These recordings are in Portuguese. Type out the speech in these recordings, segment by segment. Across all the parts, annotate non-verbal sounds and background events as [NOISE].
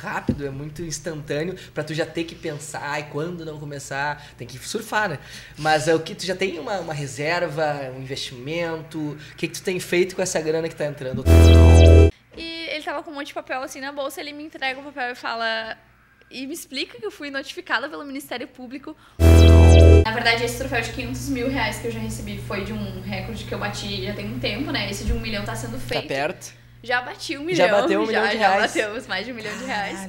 rápido, é muito instantâneo para tu já ter que pensar e quando não começar, tem que surfar, né? Mas é o que tu já tem uma, uma reserva, um investimento, o que, que tu tem feito com essa grana que tá entrando? E ele tava com um monte de papel assim na bolsa, ele me entrega o papel e fala e me explica que eu fui notificada pelo Ministério Público. Na verdade, esse troféu de 500 mil reais que eu já recebi foi de um recorde que eu bati já tem um tempo, né? Esse de um milhão tá sendo feito. Tá perto? Já bati um milhão. Já bateu um [LAUGHS] milhão já, de já reais. batemos mais de um milhão de reais.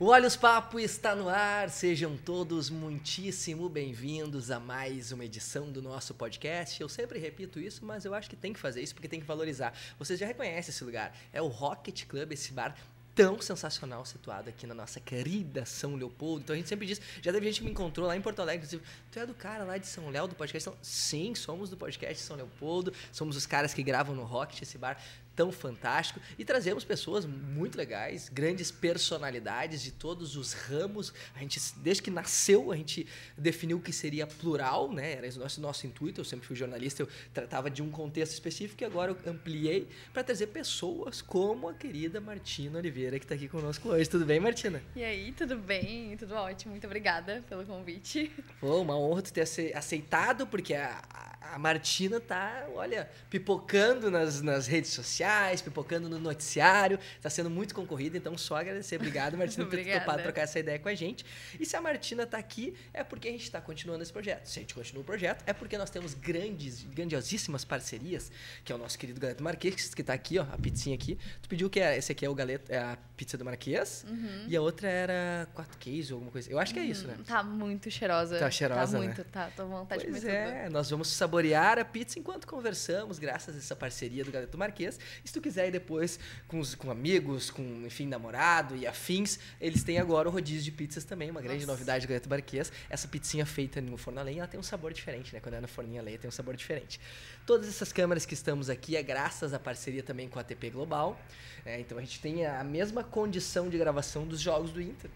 O Olhos Papo está no ar, sejam todos muitíssimo bem-vindos a mais uma edição do nosso podcast. Eu sempre repito isso, mas eu acho que tem que fazer isso porque tem que valorizar. Vocês já reconhecem esse lugar, é o Rocket Club, esse bar tão sensacional situado aqui na nossa querida São Leopoldo. Então a gente sempre diz, já teve gente que me encontrou lá em Porto Alegre, inclusive, tu é do cara lá de São Léo, do podcast? Sim, somos do podcast São Leopoldo, somos os caras que gravam no Rocket, esse bar tão fantástico e trazemos pessoas muito legais, grandes personalidades de todos os ramos. A gente desde que nasceu a gente definiu que seria plural, né? Era esse nosso nosso intuito. Eu sempre fui jornalista, eu tratava de um contexto específico e agora eu ampliei para trazer pessoas como a querida Martina Oliveira que está aqui conosco hoje. Tudo bem, Martina? E aí, tudo bem? Tudo ótimo. Muito obrigada pelo convite. Pô, uma honra tu ter aceitado porque a, a Martina tá, olha, pipocando nas, nas redes sociais, pipocando no noticiário, tá sendo muito concorrida, então só agradecer. Obrigado, Martina, por ter topado trocar essa ideia com a gente. E se a Martina tá aqui, é porque a gente está continuando esse projeto. Se a gente continua o projeto, é porque nós temos grandes, grandiosíssimas parcerias, que é o nosso querido Galeto Marquês, que tá aqui, ó, a pizzinha aqui. Tu pediu que é, esse aqui é o galeto, é a pizza do Marquês, Uhum. e a outra era quatro queijos ou alguma coisa. Eu acho que é isso, né? Tá muito cheirosa. Tá cheirosa, Tá né? muito, tá. Tô com vontade Pois de comer tudo. é, nós vamos saborear a pizza enquanto conversamos, graças a essa parceria do Galeto Marquês. E se tu quiser ir depois com, os, com amigos, com, enfim, namorado e afins, eles têm agora o rodízio de pizzas também, uma grande Nossa. novidade do Galeto Marquês. Essa pizzinha feita no forno a lenha, ela tem um sabor diferente, né? Quando é no forninho a lenha, tem um sabor diferente. Todas essas câmeras que estamos aqui é graças à parceria também com a ATP Global. É, então a gente tem a mesma condição de gravação dos jogos do Inter.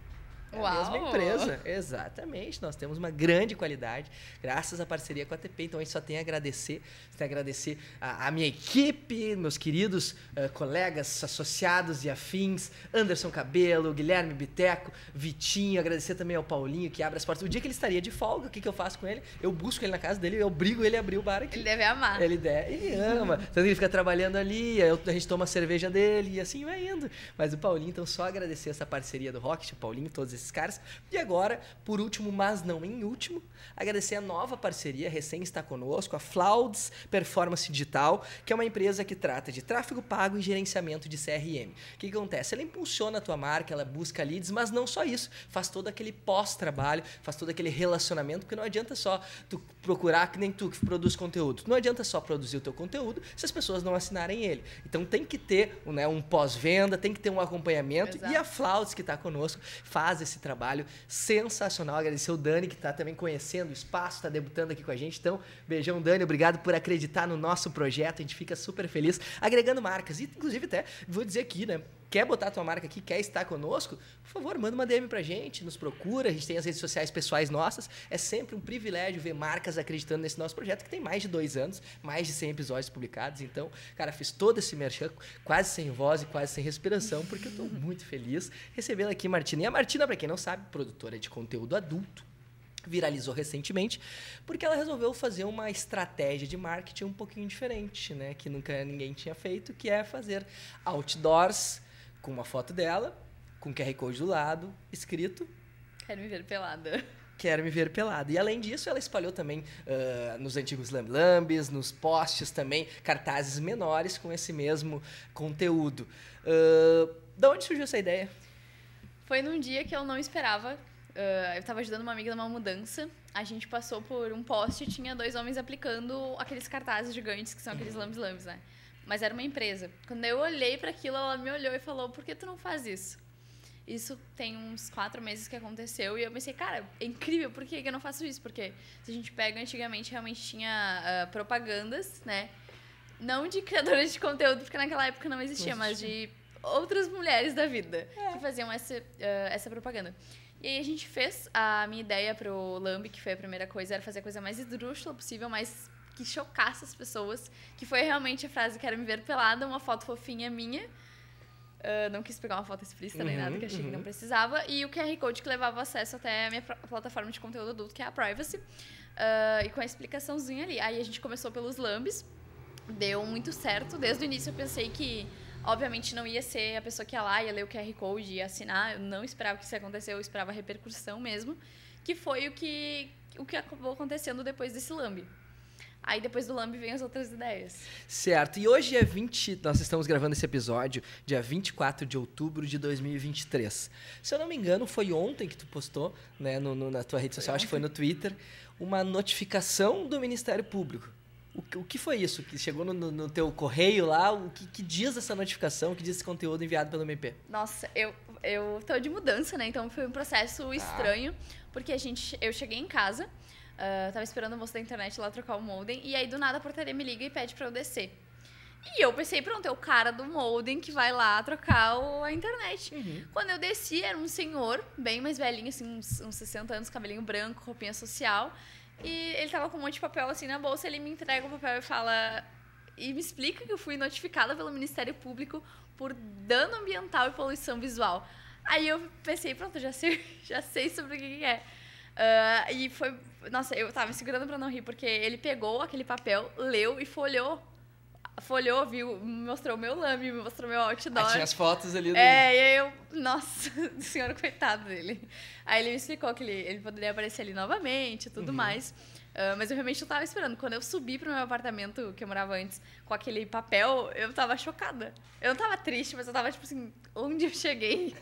É a mesma empresa, exatamente. Nós temos uma grande qualidade, graças à parceria com a ATP. Então a gente só tem a agradecer, tem a agradecer a, a minha equipe, meus queridos eh, colegas, associados e afins, Anderson Cabelo, Guilherme Biteco, Vitinho, agradecer também ao Paulinho que abre as portas. O dia que ele estaria de folga, o que, que eu faço com ele? Eu busco ele na casa dele, eu obrigo ele a abrir o bar aqui. Ele deve amar. Ele, de- ele ama. Que [LAUGHS] ele fica trabalhando ali, eu- a gente toma a cerveja dele e assim vai indo. Mas o Paulinho, então, só agradecer essa parceria do Rocket, o Paulinho, todos esses caras. E agora, por último, mas não em último, agradecer a nova parceria, recém está conosco, a Flauds Performance Digital, que é uma empresa que trata de tráfego pago e gerenciamento de CRM. O que, que acontece? Ela impulsiona a tua marca, ela busca leads, mas não só isso, faz todo aquele pós-trabalho, faz todo aquele relacionamento, porque não adianta só tu procurar que nem tu que produz conteúdo. Não adianta só produzir o teu conteúdo se as pessoas não assinarem ele. Então tem que ter né, um pós-venda, tem que ter um acompanhamento. Exato. E a Flauts, que está conosco, faz esse trabalho sensacional. Agradecer o Dani, que está também conhecendo o espaço, está debutando aqui com a gente. Então, beijão, Dani. Obrigado por acreditar no nosso projeto. A gente fica super feliz agregando marcas. E, inclusive, até vou dizer aqui, né? Quer botar tua marca aqui, quer estar conosco? Por favor, manda uma DM pra gente, nos procura. A gente tem as redes sociais pessoais nossas. É sempre um privilégio ver marcas acreditando nesse nosso projeto, que tem mais de dois anos, mais de 100 episódios publicados. Então, cara, fiz todo esse merchan quase sem voz e quase sem respiração, porque eu tô [LAUGHS] muito feliz recebendo aqui a Martina. E a Martina, pra quem não sabe, produtora de conteúdo adulto viralizou recentemente, porque ela resolveu fazer uma estratégia de marketing um pouquinho diferente, né, que nunca ninguém tinha feito, que é fazer outdoors com uma foto dela, com QR Code do lado, escrito Quero me ver pelada. Quero me ver pelado. E além disso, ela espalhou também ah, nos antigos Lamblambes, nos posts também, cartazes menores com esse mesmo conteúdo. Ah, da onde surgiu essa ideia? Foi num dia que eu não esperava. ah, eu tava ajudando uma amiga numa mudança. A gente passou por um poste e tinha dois homens aplicando aqueles cartazes gigantes que são aqueles lambs lambs, né? Mas era uma empresa. Quando eu olhei para aquilo, ela me olhou e falou: "Por que tu não faz isso?" Isso tem uns quatro meses que aconteceu e eu pensei, cara, é incrível, por que eu não faço isso? Porque se a gente pega antigamente, realmente tinha ah, propagandas, né? Não de criadores de conteúdo, porque naquela época não existia, Não mas de outras mulheres da vida que faziam essa, uh, essa propaganda. E aí a gente fez a minha ideia pro Lambi, que foi a primeira coisa, era fazer a coisa mais esdrúxula possível, mais que chocasse as pessoas, que foi realmente a frase quero me ver pelada, uma foto fofinha minha. Uh, não quis pegar uma foto explícita uhum, nem nada, que achei uhum. que não uhum. precisava. E o QR Code que levava acesso até a minha plataforma de conteúdo adulto, que é a Privacy. Uh, e com a explicaçãozinha ali. Aí a gente começou pelos lambes, deu muito certo. Desde o início eu pensei que, obviamente, não ia ser a pessoa que ia lá, ia ler o QR Code e assinar. Eu não esperava que isso acontecesse, eu esperava a repercussão mesmo. Que foi o que, o que acabou acontecendo depois desse lambe. Aí depois do Lamb vem as outras ideias. Certo. E hoje é 20. Nós estamos gravando esse episódio, dia 24 de outubro de 2023. Se eu não me engano, foi ontem que tu postou, né, no, no na tua rede social, acho que foi no Twitter, uma notificação do Ministério Público. O, o que foi isso? Que chegou no, no, no teu correio lá? O que, que, diz essa notificação? O que diz esse conteúdo enviado pelo MP? Nossa, eu, eu tô de mudança, né? Então foi um processo ah. estranho, porque a gente, eu cheguei em casa. Uh, tava esperando o moço da internet lá trocar o modem. E aí, do nada, a portaria me liga e pede pra eu descer. E eu pensei, pronto, é o cara do modem que vai lá trocar o, a internet. Uhum. Quando eu desci, era um senhor, bem mais velhinho, assim, uns, uns 60 anos, cabelinho branco, roupinha social. E ele tava com um monte de papel assim na bolsa, ele me entrega o papel e fala. E me explica que eu fui notificada pelo Ministério Público por dano ambiental e poluição visual. Aí eu pensei, pronto, já sei, [LAUGHS] já sei sobre o que é. Uh, e foi. Nossa, eu tava me segurando pra não rir, porque ele pegou aquele papel, leu e folhou. Folhou, viu, mostrou meu lame, mostrou meu outdoor. Aí tinha as fotos ali. Do... É, e aí eu. Nossa, [LAUGHS] senhor, coitado dele. Aí ele me explicou que ele, ele poderia aparecer ali novamente e tudo uhum. mais. Uh, mas eu realmente não tava esperando. Quando eu subi pro meu apartamento, que eu morava antes, com aquele papel, eu tava chocada. Eu não tava triste, mas eu tava tipo assim, onde eu cheguei?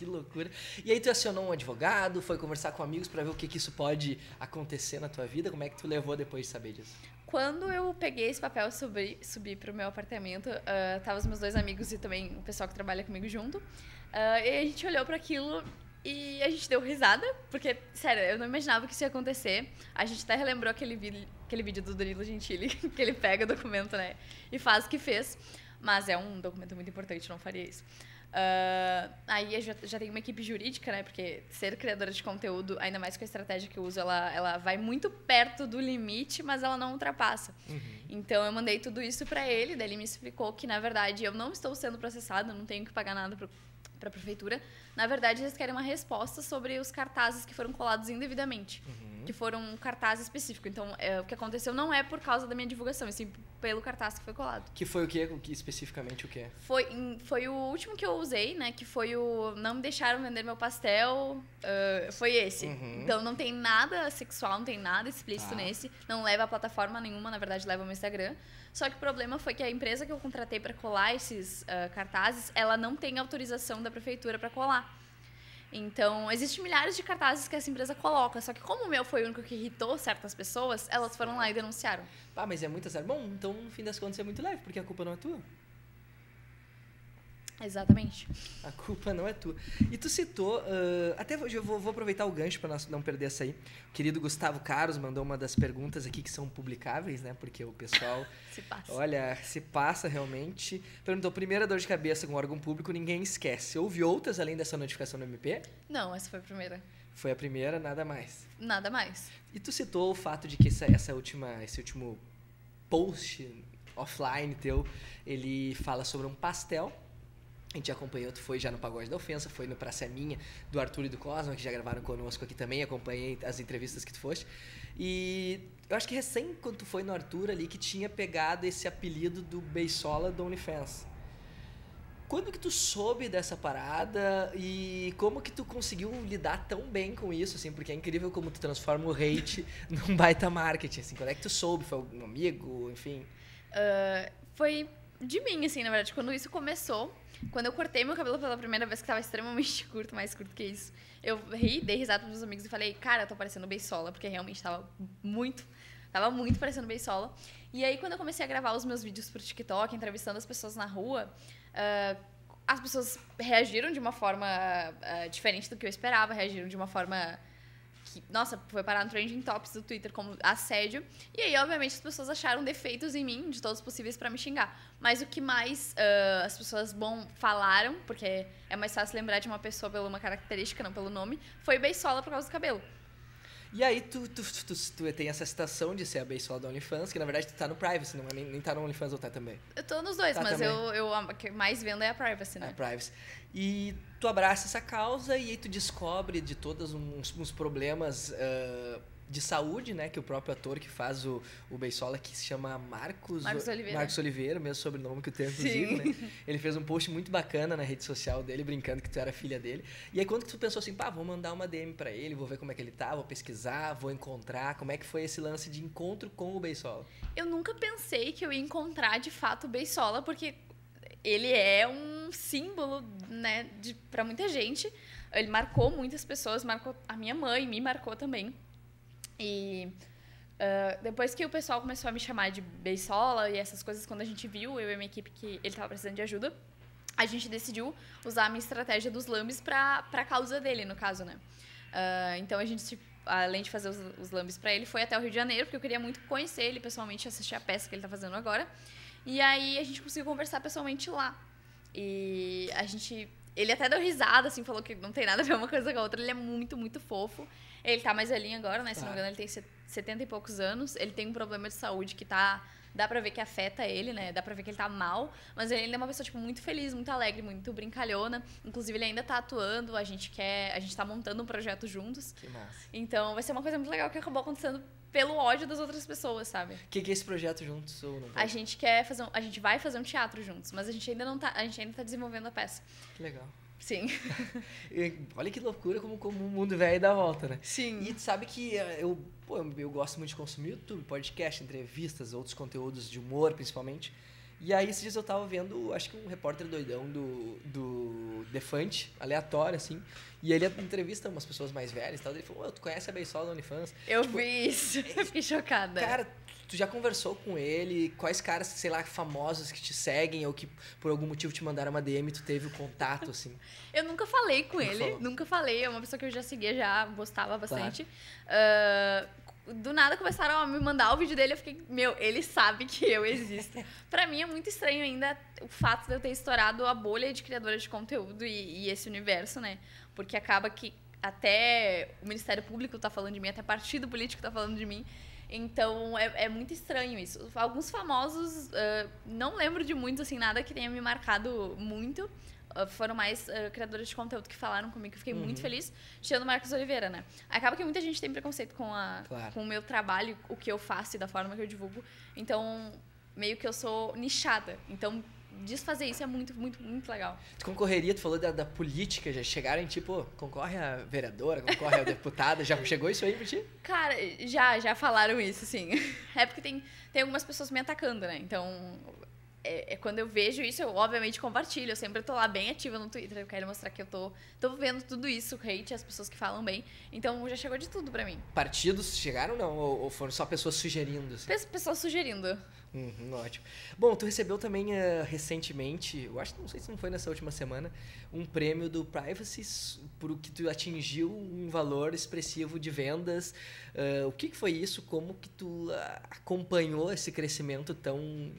Que loucura. E aí tu acionou um advogado, foi conversar com amigos para ver o que, que isso pode acontecer na tua vida? Como é que tu levou depois de saber disso? Quando eu peguei esse papel subi, subi pro meu apartamento, uh, tava os meus dois amigos e também o pessoal que trabalha comigo junto. Uh, e a gente olhou para aquilo e a gente deu risada, porque, sério, eu não imaginava que isso ia acontecer. A gente até relembrou aquele vídeo, aquele vídeo do Danilo Gentili, [LAUGHS] que ele pega o documento, né, e faz o que fez. Mas é um documento muito importante, não faria isso. Uh, aí já, já tem uma equipe jurídica, né? Porque ser criadora de conteúdo, ainda mais com a estratégia que eu uso, ela, ela vai muito perto do limite, mas ela não ultrapassa. Uhum. Então eu mandei tudo isso para ele, daí ele me explicou que, na verdade, eu não estou sendo processado, não tenho que pagar nada para a prefeitura. Na verdade, eles querem uma resposta sobre os cartazes que foram colados indevidamente. Uhum que foram um cartaz específico. Então, é, o que aconteceu não é por causa da minha divulgação, e sim pelo cartaz que foi colado. Que foi o que? especificamente o que? Foi, foi o último que eu usei, né? Que foi o Não me deixaram vender meu pastel. Uh, foi esse. Uhum. Então, não tem nada sexual, não tem nada explícito ah. nesse. Não leva a plataforma nenhuma, na verdade, leva o meu Instagram. Só que o problema foi que a empresa que eu contratei para colar esses uh, cartazes, ela não tem autorização da prefeitura para colar. Então, existem milhares de cartazes que essa empresa coloca, só que como o meu foi o único que irritou certas pessoas, elas foram lá e denunciaram. Ah, mas é muito azar. Bom, então no fim das contas é muito leve, porque a culpa não é tua. Exatamente. A culpa não é tua. E tu citou, uh, até eu vou, vou, aproveitar o gancho para não perder essa aí. O querido Gustavo Carlos mandou uma das perguntas aqui que são publicáveis, né? Porque o pessoal. [LAUGHS] se passa. Olha, se passa realmente. Perguntou: primeira dor de cabeça com órgão público, ninguém esquece. Houve outras além dessa notificação do MP? Não, essa foi a primeira. Foi a primeira, nada mais. Nada mais. E tu citou o fato de que essa, essa última, esse último post offline teu, ele fala sobre um pastel a gente acompanhou, tu foi já no Pagode da Ofensa, foi no Praça Minha, do Arthur e do Cosma, que já gravaram conosco aqui também, acompanhei as entrevistas que tu foste. E eu acho que recém quando tu foi no Arthur ali, que tinha pegado esse apelido do Beisola do OnlyFans. Quando que tu soube dessa parada e como que tu conseguiu lidar tão bem com isso, assim? Porque é incrível como tu transforma o hate [LAUGHS] num baita marketing, assim. Quando é que tu soube? Foi um amigo, enfim? Uh, foi de mim, assim, na verdade. Quando isso começou, quando eu cortei meu cabelo pela primeira vez, que tava extremamente [LAUGHS] curto, mais curto que isso, eu ri, dei risada pros meus amigos e falei, cara, eu tô parecendo Beisola, porque realmente tava muito, tava muito parecendo Beisola. E aí, quando eu comecei a gravar os meus vídeos pro TikTok, entrevistando as pessoas na rua, uh, as pessoas reagiram de uma forma uh, diferente do que eu esperava, reagiram de uma forma que, nossa, foi parar no trending tops do Twitter como assédio. E aí, obviamente, as pessoas acharam defeitos em mim, de todos possíveis, para me xingar. Mas o que mais uh, as pessoas bom falaram, porque é mais fácil lembrar de uma pessoa pela uma característica, não pelo nome, foi beisola por causa do cabelo. E aí tu, tu, tu, tu, tem essa citação de ser a beisola do OnlyFans, que na verdade tu tá no Privacy, não, é nem, nem tá no OnlyFans ou tá também? Eu tô nos dois, tá mas eu, eu, a que mais vendo é a Privacy, né? A Privacy. E tu abraça essa causa e aí tu descobre de todos uns, uns problemas... De saúde, né? Que o próprio ator que faz o, o Beisola, que se chama Marcos... Marcos Oliveira. Marcos Oliveira, mesmo sobrenome que eu tenho, inclusive, né? Ele fez um post muito bacana na rede social dele, brincando que tu era filha dele. E aí, quando tu pensou assim, pá, vou mandar uma DM para ele, vou ver como é que ele tá, vou pesquisar, vou encontrar, como é que foi esse lance de encontro com o Beisola? Eu nunca pensei que eu ia encontrar, de fato, o Beisola, porque ele é um símbolo, né, para muita gente. Ele marcou muitas pessoas, marcou a minha mãe, me marcou também. E uh, depois que o pessoal começou a me chamar de beisola e essas coisas, quando a gente viu, eu e minha equipe, que ele estava precisando de ajuda, a gente decidiu usar a minha estratégia dos lambes para a causa dele, no caso, né? Uh, então a gente, além de fazer os, os lambes para ele, foi até o Rio de Janeiro, porque eu queria muito conhecer ele pessoalmente, assistir a peça que ele está fazendo agora. E aí a gente conseguiu conversar pessoalmente lá. E a gente. Ele até deu risada, assim, falou que não tem nada a ver uma coisa com a outra. Ele é muito, muito fofo. Ele tá mais velhinho agora, né? Se não me engano, ele tem 70 e poucos anos. Ele tem um problema de saúde que tá. Dá pra ver que afeta ele, né? Dá pra ver que ele tá mal. Mas ele é uma pessoa, tipo, muito feliz, muito alegre, muito brincalhona. Inclusive, ele ainda tá atuando. A gente quer. A gente tá montando um projeto juntos. Que massa. Então, vai ser uma coisa muito legal que acabou acontecendo pelo ódio das outras pessoas, sabe? O que, que é esse projeto juntos ou não? A gente quer fazer um, a gente vai fazer um teatro juntos, mas a gente ainda não tá, a gente ainda tá desenvolvendo a peça. Que legal. Sim. [LAUGHS] Olha que loucura como, como o mundo velho dá volta, né? Sim. E tu sabe que eh, eu, pô, eu gosto muito de consumir YouTube, podcast, entrevistas, outros conteúdos de humor, principalmente. E aí, esses dias eu tava vendo, acho que um repórter doidão do, do Defante, aleatório, assim. E ele entrevista umas pessoas mais velhas e tal. Ele falou, tu conhece a Beisol da OnlyFans? Eu tipo, vi isso, [LAUGHS] eu fiquei chocada. Cara, tu já conversou com ele? Quais caras, sei lá, famosos que te seguem ou que por algum motivo te mandaram uma DM e tu teve o contato, assim? [LAUGHS] eu nunca falei com nunca ele, falou. nunca falei. É uma pessoa que eu já seguia, já gostava bastante. Claro. Uh, do nada começaram a me mandar o vídeo dele, eu fiquei, meu, ele sabe que eu existo. [LAUGHS] para mim é muito estranho ainda o fato de eu ter estourado a bolha de criadora de conteúdo e, e esse universo, né? Porque acaba que até o Ministério Público tá falando de mim, até partido político tá falando de mim. Então é, é muito estranho isso. Alguns famosos, uh, não lembro de muitos, assim, nada que tenha me marcado muito. Ah, foram mais uh, criadores de conteúdo que falaram comigo, que fiquei uhum. muito feliz, tirando o Marcos Oliveira, né? Acaba que muita gente tem preconceito com, a, claro. com o meu trabalho, o que eu faço e da forma que eu divulgo. Então, meio que eu sou nichada. Então, desfazer isso é muito, muito, muito legal. Tu concorreria, tu falou da, da política, já chegaram em tipo, concorre a vereadora, concorre a deputada, já chegou isso aí pra ti? Cara, já, já falaram isso, sim. [LAUGHS] É porque tem, tem algumas pessoas me atacando, né? Então, é, é, quando eu vejo isso, eu obviamente compartilho. Eu sempre tô lá bem ativa no Twitter. Eu quero mostrar que eu tô, tô vendo tudo isso, hate, as pessoas que falam bem. Então já chegou de tudo para mim. Partidos chegaram não? Ou, ou foram só pessoas sugerindo? Assim? Pessoas sugerindo. Uhum, ótimo. Bom, tu recebeu também uh, recentemente, eu acho, não sei se não foi nessa última semana, um prêmio do Privacy por que tu atingiu um valor expressivo de vendas. Uh, o que, que foi isso? Como que tu uh, acompanhou esse crescimento tão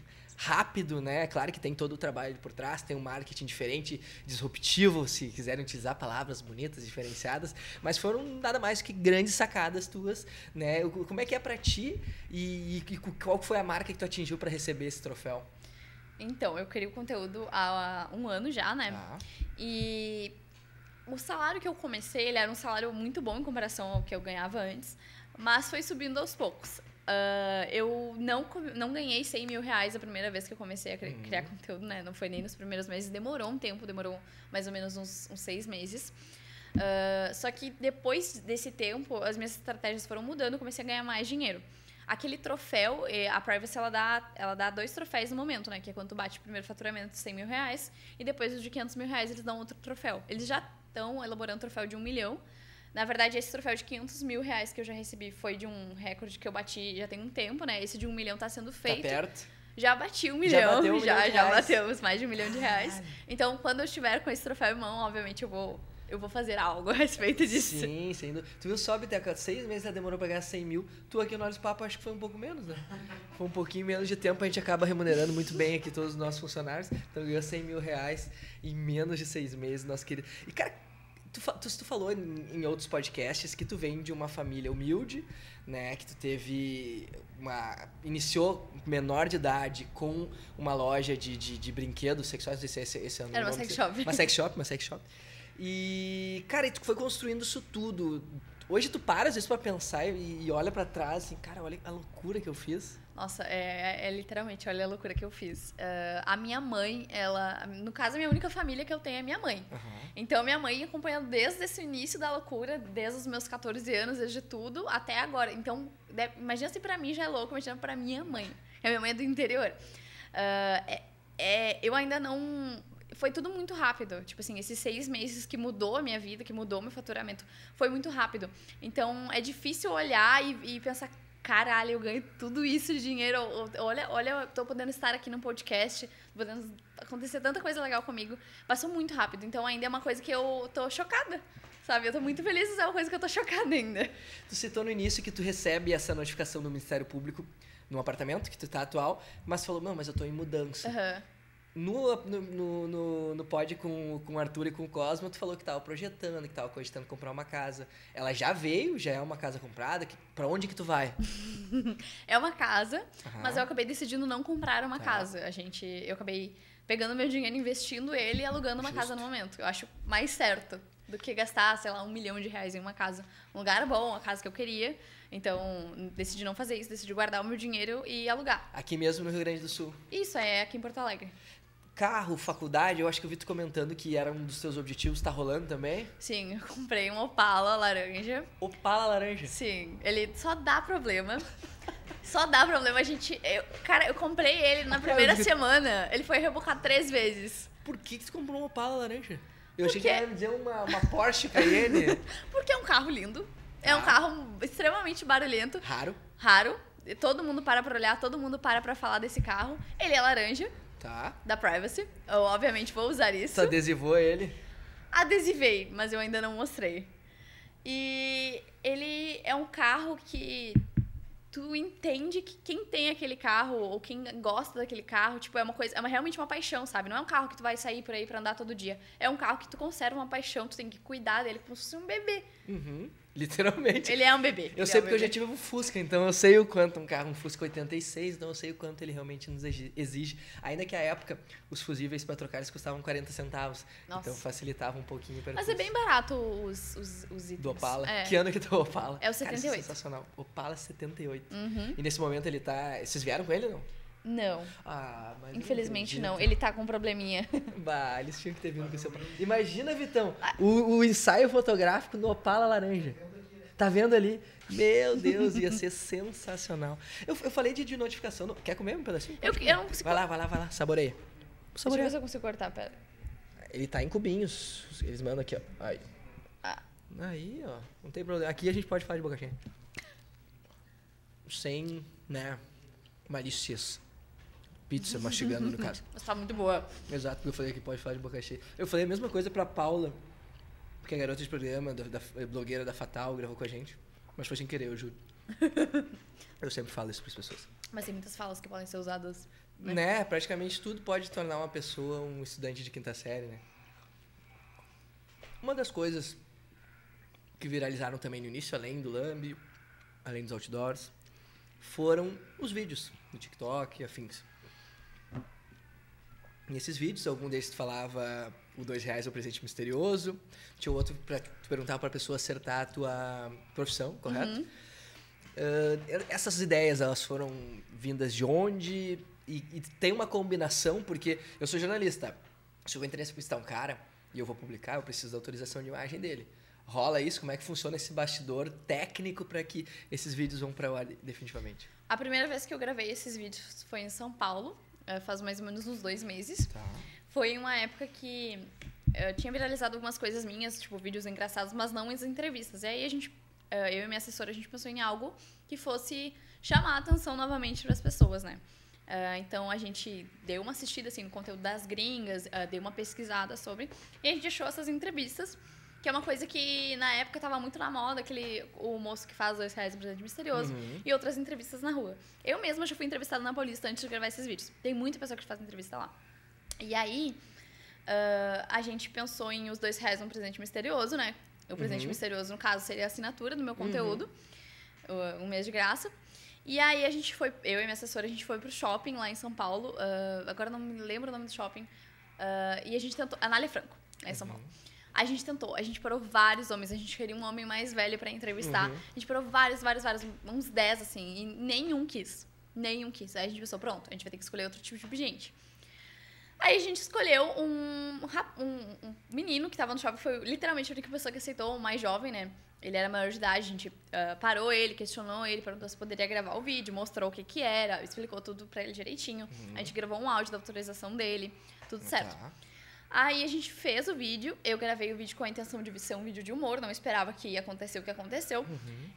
rápido, né? Claro que tem todo o trabalho por trás, tem um marketing diferente, disruptivo, se quiserem utilizar palavras bonitas, diferenciadas, mas foram nada mais que grandes sacadas tuas, né? Como é que é para ti e, e, qual foi a marca que tu atingiu para receber esse troféu? Então, eu criei o conteúdo há um ano já, né? Ah. E o salário que eu comecei, ele era um salário muito bom em comparação ao que eu ganhava antes, mas foi subindo aos poucos. Uh, eu não, não ganhei 100 mil reais a primeira vez que eu comecei a criar, uhum. criar conteúdo, né? Não foi nem nos primeiros meses, demorou um tempo, demorou mais ou menos uns, uns seis meses. Uh, só que depois desse tempo, as minhas estratégias foram mudando, eu comecei a ganhar mais dinheiro. Aquele troféu, a Privacy, ela dá, ela dá dois troféus no momento, né? Que é quando tu bate o primeiro faturamento de 100 mil reais e depois os de 500 mil reais eles dão outro troféu. Eles já estão elaborando um troféu de um milhão, na verdade, esse troféu de 500 mil reais que eu já recebi foi de um recorde que eu bati já tem um tempo, né? Esse de um milhão tá sendo feito. Tá perto. Já bati um milhão, já, um já, milhão já batemos mais de um milhão de reais. Então, quando eu estiver com esse troféu em mão, obviamente eu vou eu vou fazer algo a respeito disso. Sim, sem dúvida. Tu viu só, Biteca, seis meses ela demorou pra ganhar 100 mil. Tu aqui no Olhos Papo acho que foi um pouco menos, né? [LAUGHS] Foi um pouquinho menos de tempo, a gente acaba remunerando muito bem aqui todos os nossos funcionários. Então ganhou 100 mil reais em menos de seis meses, nosso querido. E, cara, tu, tu, tu falou em, em outros podcasts que tu vem de uma família humilde, né? Que tu teve uma. iniciou menor de idade com uma loja de, de, de brinquedos sexuais, esse, esse, esse ano. Era uma sex shop. Uma sex shop, uma sex shop. E, cara, e tu foi construindo isso tudo. Hoje tu para às vezes pra pensar e, e olha para trás assim, cara, olha a loucura que eu fiz. Nossa, é, é, literalmente, olha a loucura que eu fiz. Uh, a minha mãe, ela. No caso, a minha única família que eu tenho é minha mãe. Uhum. Então, minha mãe acompanhando desde esse início da loucura, desde os meus 14 anos, desde tudo, até agora. Então, deve, imagina se pra mim já é louco, imagina pra minha mãe. A minha mãe é do interior. Uh, é, é, eu ainda não foi tudo muito rápido. Tipo assim, esses seis meses que mudou a minha vida, que mudou meu faturamento, foi muito rápido. Então, é difícil olhar e, e pensar, caralho, eu ganho tudo isso de dinheiro. Olha, olha, eu tô podendo estar aqui no podcast, podendo acontecer tanta coisa legal comigo. Passou muito rápido. Então, ainda é uma coisa que eu tô chocada. Sabe, eu tô muito feliz, é uma coisa que eu tô chocada ainda. Tu citou no início que tu recebe essa notificação do Ministério Público no apartamento que tu tá atual, mas falou, não, mas eu tô em mudança. Uhum. No, no, no, no pod com, com o Arthur e com o Cosmo, tu falou que tava projetando, que tava cogitando comprar uma casa. Ela já veio, já é uma casa comprada? Que, pra onde que tu vai? [LAUGHS] é uma casa, uhum. mas eu acabei decidindo não comprar uma tá. casa. A gente, eu acabei pegando meu dinheiro, investindo ele e alugando uma Justo. casa no momento. Eu acho mais certo do que gastar, sei lá, um milhão de reais em uma casa. Um lugar bom, a casa que eu queria. Então, decidi não fazer isso, decidi guardar o meu dinheiro e alugar. Aqui mesmo no Rio Grande do Sul? Isso, é aqui em Porto Alegre carro, faculdade, eu acho que eu vi tu comentando que era um dos teus objetivos, tá rolando também? Sim, eu comprei um Opala laranja. Opala laranja? Sim, ele só dá problema. Só dá problema, a gente. Eu, cara, eu comprei ele na primeira semana. Ele foi rebocado três vezes. Por que, que tu comprou um Opala laranja? Eu Porque... achei que ia dizer uma, uma Porsche Cayenne. [LAUGHS] Porque é um carro lindo. É ah. um carro extremamente barulhento. Raro. Raro. Todo mundo para pra olhar, todo mundo para pra falar desse carro. Ele é laranja. Tá. Da Privacy. Eu, obviamente, vou usar isso. Tu adesivou ele? Adesivei, mas eu ainda não mostrei. E ele é um carro que tu entende que quem tem aquele carro ou quem gosta daquele carro, tipo, é uma coisa, é uma, realmente uma paixão, sabe? Não é um carro que tu vai sair por aí para andar todo dia. É um carro que tu conserva uma paixão, tu tem que cuidar dele como se fosse um bebê. Uhum. [LAUGHS] Literalmente. Ele é um bebê. Eu ele sei é um porque bebê. eu já tive um Fusca, então eu sei o quanto um carro, um Fusca 86, então eu sei o quanto ele realmente nos exige. Ainda que a época, os fusíveis para trocar eles custavam 40 centavos. Nossa. Então facilitava um pouquinho para Mas é bem barato os, os, os itens. Do Opala. É. Que ano que tu Opala? É o 78. Cara, é sensacional. Opala 78. Uhum. E nesse momento ele tá. Vocês vieram com ele ou não? Não. Ah, mas Infelizmente não. Ele tá com um probleminha. [LAUGHS] bah, eles tinham que ter vindo com seu Imagina, Vitão, o, o ensaio fotográfico no Opala Laranja. Tá vendo ali? Meu Deus, ia ser [LAUGHS] sensacional. Eu, eu falei de, de notificação. Quer comer um pedacinho? Eu, eu não consigo. Vai lá, vai lá, vai lá. Saboreia. Saboreia. Deixa eu ver se eu consigo cortar, pera. Ele tá em cubinhos. Eles mandam aqui, ó. Aí. Ah. Aí, ó. Não tem problema. Aqui a gente pode falar de boca cheia. Sem, né, malícias. Pizza mastigando, no caso. Mas tá muito boa. Exato, porque eu falei que pode falar de boca cheia. Eu falei a mesma coisa pra Paula porque a garota de programa, da, da blogueira da Fatal, gravou com a gente. Mas foi sem querer, eu juro. [LAUGHS] eu sempre falo isso para as pessoas. Mas tem muitas falas que podem ser usadas. Né? né? Praticamente tudo pode tornar uma pessoa um estudante de quinta série, né? Uma das coisas que viralizaram também no início, além do Lambi, além dos outdoors, foram os vídeos no TikTok e afins. Nesses vídeos, algum deles falava o dois reais é o presente misterioso. Tinha outro para perguntar para a pessoa acertar a tua profissão, correto? Uhum. Uh, essas ideias, elas foram vindas de onde? E, e, tem uma combinação, porque eu sou jornalista. Se eu vou entrevistar um cara e eu vou publicar, eu preciso da autorização de imagem dele. Rola isso? Como é que funciona esse bastidor técnico para que esses vídeos vão para o ar definitivamente? A primeira vez que eu gravei esses vídeos foi em São Paulo, faz mais ou menos uns dois meses. Tá foi uma época que eu tinha viralizado algumas coisas minhas, tipo vídeos engraçados, mas não as entrevistas. E aí a gente, eh, eu e minha assessora, a gente pensou em algo que fosse chamar a atenção novamente para as pessoas, né? Então a gente deu uma assistida assim no conteúdo das gringas, deu uma pesquisada sobre e a gente achou essas entrevistas Que é uma coisa que na época tava muito na moda, aquele o moço que faz dois reais presente misterioso Uhum. e outras entrevistas na rua. Eu mesma já fui entrevistada na Paulista antes de gravar esses vídeos. Tem muita pessoa que faz entrevista lá. E aí, ah, a gente pensou em os dois reais um presente misterioso, né? O presente Uhum. misterioso, no caso, seria a assinatura do meu conteúdo, o- um mês de graça. E aí a gente foi, eu e minha assessora, a gente foi pro shopping lá em São Paulo. ah, agora não me lembro o nome do shopping. ah, e a gente tentou. Anália Franco, lá em São Paulo. A gente tentou, a gente parou vários homens, a gente queria um homem mais velho pra entrevistar. Uhum. A gente parou vários, vários, vários, uns 10 assim, e nenhum quis. Nenhum quis. Aí a gente pensou, pronto, a gente vai ter que escolher outro tipo de gente. Aí a gente escolheu um, um, um menino que tava no shopping, foi literalmente a única pessoa que aceitou, o mais jovem, né? Ele era maior de idade, a gente ah, parou ele, questionou ele, perguntou se poderia gravar o vídeo, mostrou o que que era, explicou tudo pra ele direitinho. A gente gravou um áudio da autorização dele, tudo certo. Tá. Aí a gente fez o vídeo, eu gravei o vídeo com a intenção de ser um vídeo de humor, não esperava que ia acontecer o que aconteceu.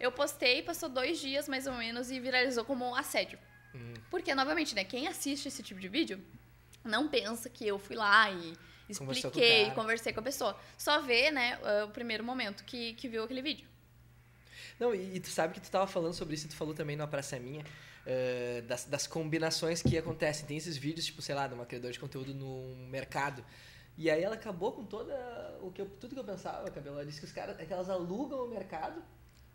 Eu postei, passou dois dias mais ou menos e viralizou como um assédio. Hum. Porque, novamente, né, quem assiste esse tipo de vídeo não pensa que eu fui lá e com expliquei, cara. conversei com a pessoa. Só vê, né, o primeiro momento que, que viu aquele vídeo. Não, e, e tu sabe que tu tava falando sobre isso, e tu falou também na Praça Minha, eh, das, das combinações que acontecem. Tem esses vídeos, tipo, sei lá, de uma criadora de conteúdo no mercado. E aí ela acabou com toda o que eu, tudo que eu pensava, Cabelo. Ela disse que os caras, é que elas alugam o mercado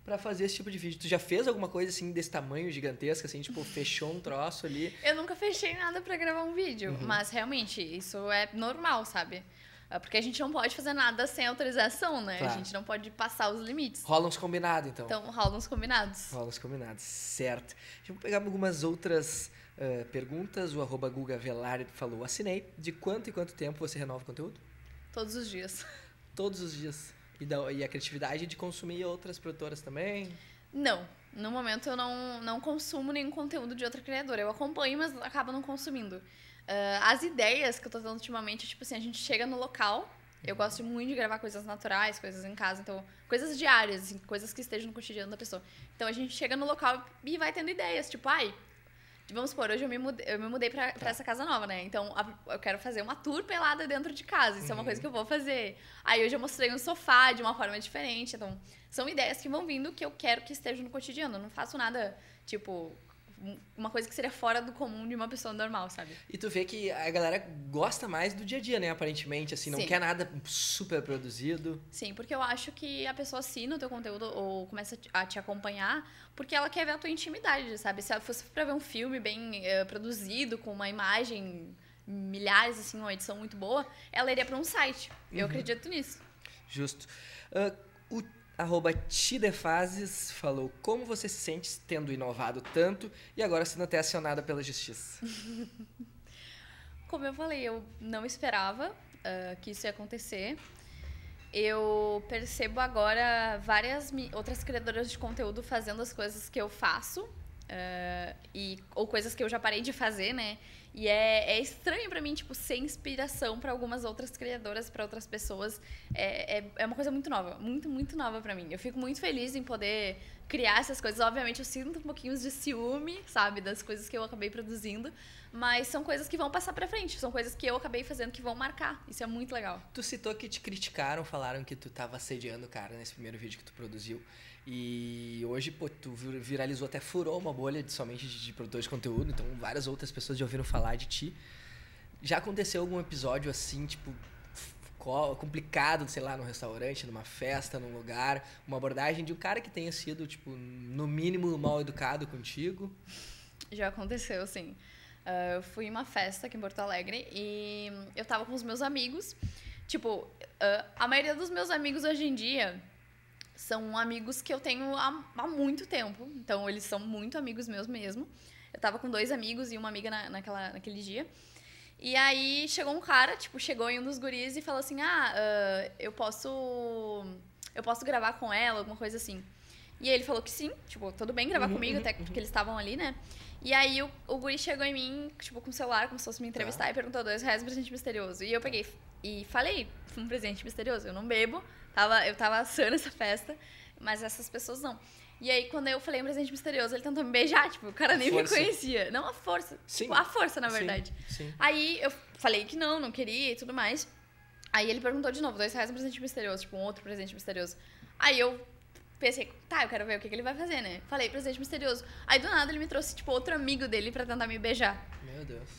pra fazer esse tipo de vídeo. Tu já fez alguma coisa assim desse tamanho gigantesco, assim, tipo, [LAUGHS] fechou um troço ali? Eu nunca fechei nada pra gravar um vídeo, Uhum. mas realmente isso é normal, sabe? Ah, Porque a gente não pode fazer nada sem autorização, né? Claro. A gente não pode passar os limites. Rola uns combinados, então. Então rolam os combinados. Rola os combinados, certo. Deixa eu pegar algumas outras eh, perguntas. O arroba Guga Velar falou, assinei. De quanto em quanto tempo você renova o conteúdo? Todos os dias. Todos os dias. E, da, e a criatividade de consumir outras produtoras também? Não. No momento eu não, não consumo nenhum conteúdo de outra criadora. Eu acompanho, mas acabo não consumindo. Ah, as ideias que eu tô tendo ultimamente, tipo assim, a gente chega no local. Eu gosto muito de gravar coisas naturais, coisas em casa, então, coisas diárias, assim, coisas que estejam no cotidiano da pessoa. Então a gente chega no local e vai tendo ideias, tipo, ai, vamos supor, hoje eu me mudei, eu me mudei pra, pra essa casa nova, né? Então a- eu quero fazer uma tour pelada dentro de casa, isso é uma coisa que eu vou fazer. Aí hoje eu mostrei um sofá de uma forma diferente, então são ideias que vão vindo que eu quero que estejam no cotidiano. Eu não faço nada, tipo, uma coisa que seria fora do comum de uma pessoa normal, sabe? E tu vê que a galera gosta mais do dia a dia, né? Aparentemente, assim, não Sim. quer nada super produzido. Sim, porque eu acho que a pessoa assina o teu conteúdo ou começa a te- acompanhar porque ela quer ver a tua intimidade, sabe? Se ela fosse pra ver um filme bem eh, produzido, com uma imagem, milhares, assim, uma edição muito boa, ela iria pra um site. Eu Uhum. acredito nisso. Justo. Ah, o arroba Tidefases falou, como você se sente tendo inovado tanto e agora sendo até acionada pela justiça? [LAUGHS] Como eu falei, eu não esperava ah, que isso ia acontecer. Eu percebo agora várias outras criadoras de conteúdo fazendo as coisas que eu faço. ah, e, ou coisas que eu já parei de fazer, né? E é, é estranho pra mim, tipo, ser inspiração pra algumas outras criadoras, pra outras pessoas. É, é, é uma coisa muito nova, muito, muito nova pra mim. Eu fico muito feliz em poder criar essas coisas. Obviamente, eu sinto um pouquinho de ciúme, sabe? Das coisas que eu acabei produzindo. Mas são coisas que vão passar pra frente. São coisas que eu acabei fazendo que vão marcar. Isso é muito legal. Tu citou que te criticaram, falaram que tu tava assediando o cara nesse primeiro vídeo que tu produziu. E hoje, pô, tu vir- viralizou, até furou uma bolha de, somente de, de produtor de conteúdo, então várias outras pessoas já ouviram falar de ti. Já aconteceu algum episódio assim, tipo, complicado, sei lá, num restaurante, numa festa, num lugar, uma abordagem de um cara que tenha sido, tipo, no mínimo mal educado contigo? Já aconteceu, sim. Ah, eu fui em uma festa aqui em Porto Alegre e eu tava com os meus amigos. Tipo, ah, a maioria dos meus amigos hoje em dia são amigos que eu tenho há, há muito tempo. Então, eles são muito amigos meus mesmo. Eu tava com dois amigos e uma amiga na, naquela, naquele dia. E aí chegou um cara, tipo, chegou em um dos guris e falou assim: Ah, ah, eu posso. Eu posso gravar com ela, alguma coisa assim. E aí ele falou que sim, tipo, tudo bem gravar Uhum, comigo, uhum, até porque eles estavam ali, né? E aí o, o guri chegou em mim, tipo, com o celular, como se fosse me entrevistar, Tá. e perguntou dois reais um presente misterioso. E eu peguei e falei, um presente misterioso. Eu não bebo, tava, eu tava assando essa festa, mas essas pessoas não. E aí, quando eu falei um presente misterioso, ele tentou me beijar, tipo, o cara nem força. me conhecia. Não a força, Sim. tipo, a força, na Sim, verdade. Sim. Aí eu falei que não, não queria e tudo mais. Aí ele perguntou de novo, dois reais um presente misterioso, tipo, um outro presente misterioso. Aí eu pensei, tá, eu quero ver o que, que ele vai fazer, né? Falei, presente misterioso. Aí do nada ele me trouxe, tipo, outro amigo dele pra tentar me beijar. Meu Deus.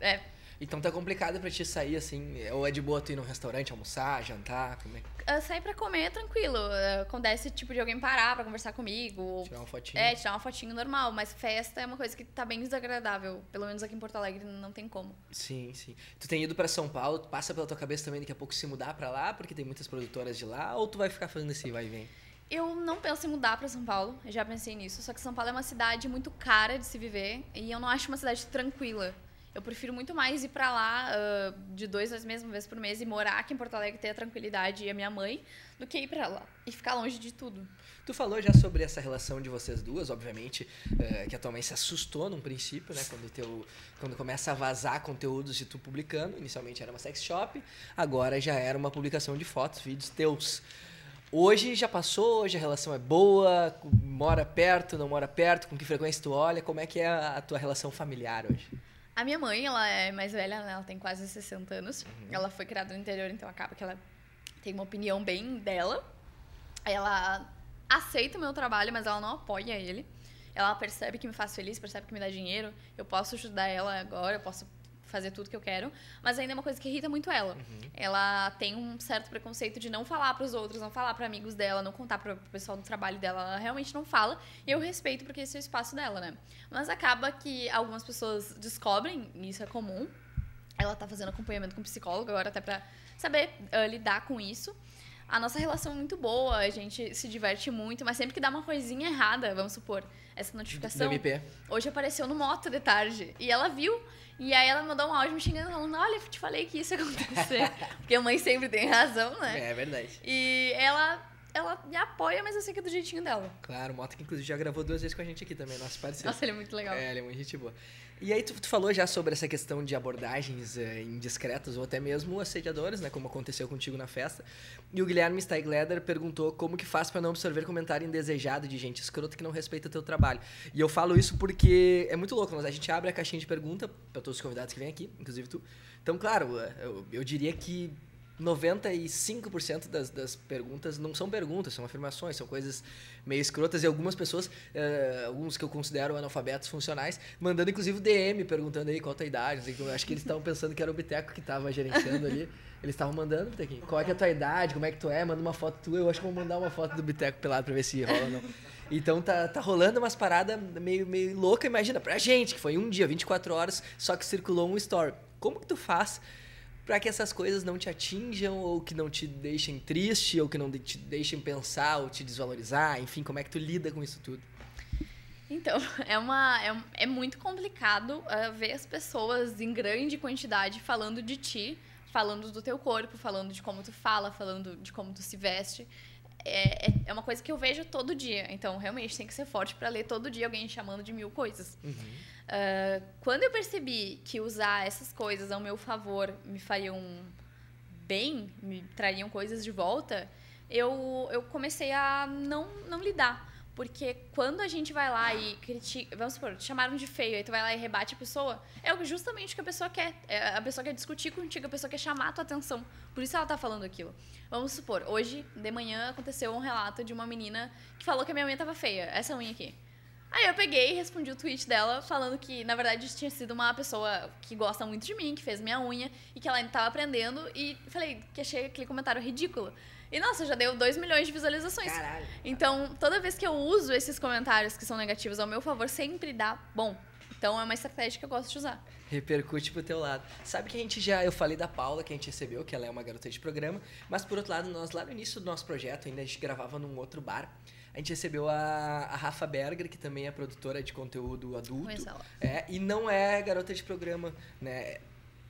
É, Então tá complicado pra ti sair assim, ou é de boa tu ir num restaurante, almoçar, jantar, comer, ah, sair pra comer é tranquilo. Ah, Acontece, tipo, de alguém parar pra conversar comigo. tirar uma fotinha. É, tirar uma fotinho normal, mas festa é uma coisa que tá bem desagradável. Pelo menos aqui em Porto Alegre não tem como. Sim, sim. Tu tem ido pra São Paulo, passa pela tua cabeça também daqui a pouco se mudar pra lá, porque tem muitas produtoras de lá, ou tu vai ficar fazendo esse vai e vem? Eu não penso em mudar pra São Paulo, eu já pensei nisso. Só que São Paulo é uma cidade muito cara de se viver e eu não acho uma cidade tranquila. Eu prefiro muito mais ir pra lá ah, de dois, dois meses, uma vez por mês e morar aqui em Porto Alegre, ter a tranquilidade e a minha mãe, do que ir pra lá e ficar longe de tudo. Tu falou já sobre essa relação de vocês duas, obviamente, eh, que a tua mãe se assustou num princípio, né? Quando, teu, quando começa a vazar conteúdos de tu publicando. Inicialmente era uma sex shop, agora já era uma publicação de fotos, vídeos teus. Hoje já passou, hoje a relação é boa, mora perto, não mora perto, com que frequência tu olha, como é que é a tua relação familiar hoje? A minha mãe, ela é mais velha, né? ela tem quase 60 anos. Ela foi criada no interior, então acaba que ela tem uma opinião bem dela. Ela aceita o meu trabalho, mas ela não apoia ele. Ela percebe que me faz feliz, percebe que me dá dinheiro. Eu posso ajudar ela agora, eu posso fazer tudo que eu quero, mas ainda é uma coisa que irrita muito ela. Ela tem um certo preconceito de não falar para os outros, não falar para amigos dela, não contar para o pessoal do trabalho dela. Ela realmente não fala. E eu respeito porque esse é o espaço dela, né? Mas acaba que algumas pessoas descobrem, e isso é comum. Ela tá fazendo acompanhamento com psicólogo agora até para saber ah, lidar com isso. A nossa relação é muito boa, a gente se diverte muito, mas sempre que dá uma coisinha errada, vamos supor, essa Do notificação. MP? Hoje apareceu no moto de tarde. E ela viu. E aí ela mandou um áudio me xingando, falando, olha, eu te falei que isso ia acontecer. [LAUGHS] Porque a mãe sempre tem razão, né? É, é verdade. E ela, ela me apoia, mas eu sei que é do jeitinho dela. Claro, o Mota que inclusive já gravou duas vezes com a gente aqui também, nosso parceiro. Nossa, ele é muito legal. É, ele é muito gente boa. E aí tu, tu falou já sobre essa questão de abordagens eh, indiscretas ou até mesmo assediadores, né, como aconteceu contigo na festa. E o Guilherme Steigleder perguntou como que faz para não absorver comentário indesejado de gente escrota que não respeita teu trabalho. E eu falo isso porque é muito louco, mas a gente abre a caixinha de pergunta para todos os convidados que vêm aqui, inclusive tu. Então, claro, eh, eu, eu diria que 95% das, das perguntas não são perguntas, são afirmações, são coisas meio escrotas e algumas pessoas, eh, alguns que eu considero analfabetos funcionais, mandando inclusive DM perguntando aí qual a tua idade, eu acho que eles estavam pensando que era o Biteco que estava gerenciando ali. Eles estavam mandando, Bitequinho, qual é, é a tua idade, como é que tu é, manda uma foto tua, eu acho que vou mandar uma foto do Biteco pelado pra ver se rola ou não. Então tá, tá rolando umas paradas meio, meio louca, imagina, pra gente, que foi um dia, 24 horas, só que circulou um story. Como que tu faz para que essas coisas não te atinjam ou que não te deixem triste ou que não te deixem pensar ou te desvalorizar, enfim, como é que tu lida com isso tudo? Então, [LAUGHS] é, uma, é, é muito complicado ah, ver as pessoas em grande quantidade falando de ti, falando do teu corpo, falando de como tu fala, falando de como tu se veste. É, é, é uma coisa que eu vejo todo dia. Então, realmente, tem que ser forte para ler todo dia alguém chamando de mil coisas. Ah, quando eu percebi que usar essas coisas ao meu favor me fariam bem, me trariam coisas de volta, eu, eu comecei a não, não lidar. Porque quando a gente vai lá e critica, vamos supor, te chamaram de feio, aí tu vai lá e rebate a pessoa, é justamente o que a pessoa quer. É, A pessoa quer discutir contigo, a pessoa quer chamar a tua atenção. Por isso ela tá falando aquilo. Vamos supor, hoje, de manhã, aconteceu um relato de uma menina que falou que a minha unha tava feia, essa unha aqui. Aí eu peguei e respondi o tweet dela falando que, na verdade, tinha sido uma pessoa que gosta muito de mim, que fez minha unha e que ela ainda tava aprendendo. E falei que achei aquele comentário ridículo. E nossa, já deu 2 milhões de visualizações. Caralho. Então, toda vez que eu uso esses comentários que são negativos ao meu favor, sempre dá bom. Então, é uma estratégia que eu gosto de usar. Repercute pro teu lado. Sabe que a gente já, eu falei da Paula que a gente recebeu, que ela é uma garota de programa, mas por outro lado, nós lá no início do nosso projeto, ainda a gente gravava num outro bar, a gente recebeu a, a Rafa Berger, que também é produtora de conteúdo adulto. Ela. É, e não é garota de programa, né?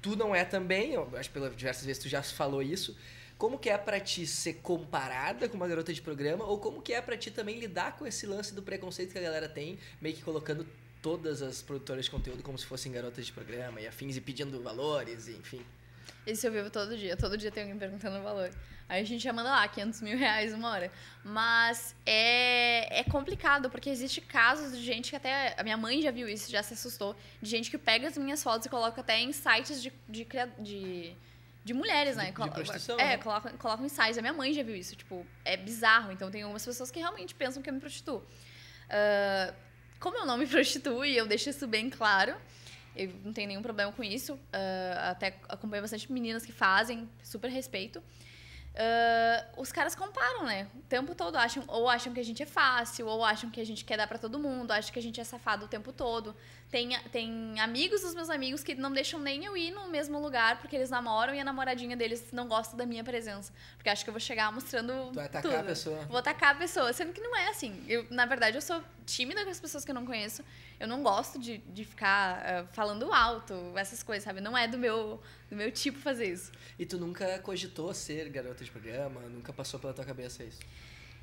Tu não é também, eu acho que pelas diversas vezes tu já falou isso. Como que é pra ti ser comparada com uma garota de programa ou como que é pra ti também lidar com esse lance do preconceito que a galera tem, meio que colocando todas as produtoras de conteúdo como se fossem garotas de programa e afins e pedindo valores, e, enfim. Isso eu vivo todo dia. Todo dia tem alguém perguntando o valor. Aí a gente já manda lá, 500 mil reais uma hora. Mas é, é complicado, porque existe casos de gente que até... A minha mãe já viu isso, já se assustou. De gente que pega as minhas fotos e coloca até em sites de, de, de de mulheres, De- né? de Colo- prostituição, É, né? colocam, colocam ensaios. A minha mãe já viu isso. Tipo, é bizarro. Então, tem algumas pessoas que realmente pensam que eu me prostituo. Ah, como eu não me [LAUGHS] prostituo, e eu deixo isso bem claro, eu não tenho nenhum problema com isso. ah, até acompanho bastante meninas que fazem, super respeito. Ah, os caras comparam, né? O tempo todo acham, ou acham que a gente é fácil, ou acham que a gente quer dar pra todo mundo, acham que a gente é safado o tempo todo. Tem, tem amigos dos meus amigos que não deixam nem eu ir no mesmo lugar porque eles namoram e a namoradinha deles não gosta da minha presença. Porque acha que eu vou chegar mostrando. Tu vai atacar tudo. a pessoa. Vou atacar a pessoa, sendo que não é assim. Eu, na verdade, eu sou tímida com as pessoas que eu não conheço. Eu não gosto de, de ficar ah, falando alto, essas coisas, sabe? Não é do meu, do meu tipo fazer isso. E tu nunca cogitou ser garota de programa? Nunca passou pela tua cabeça isso?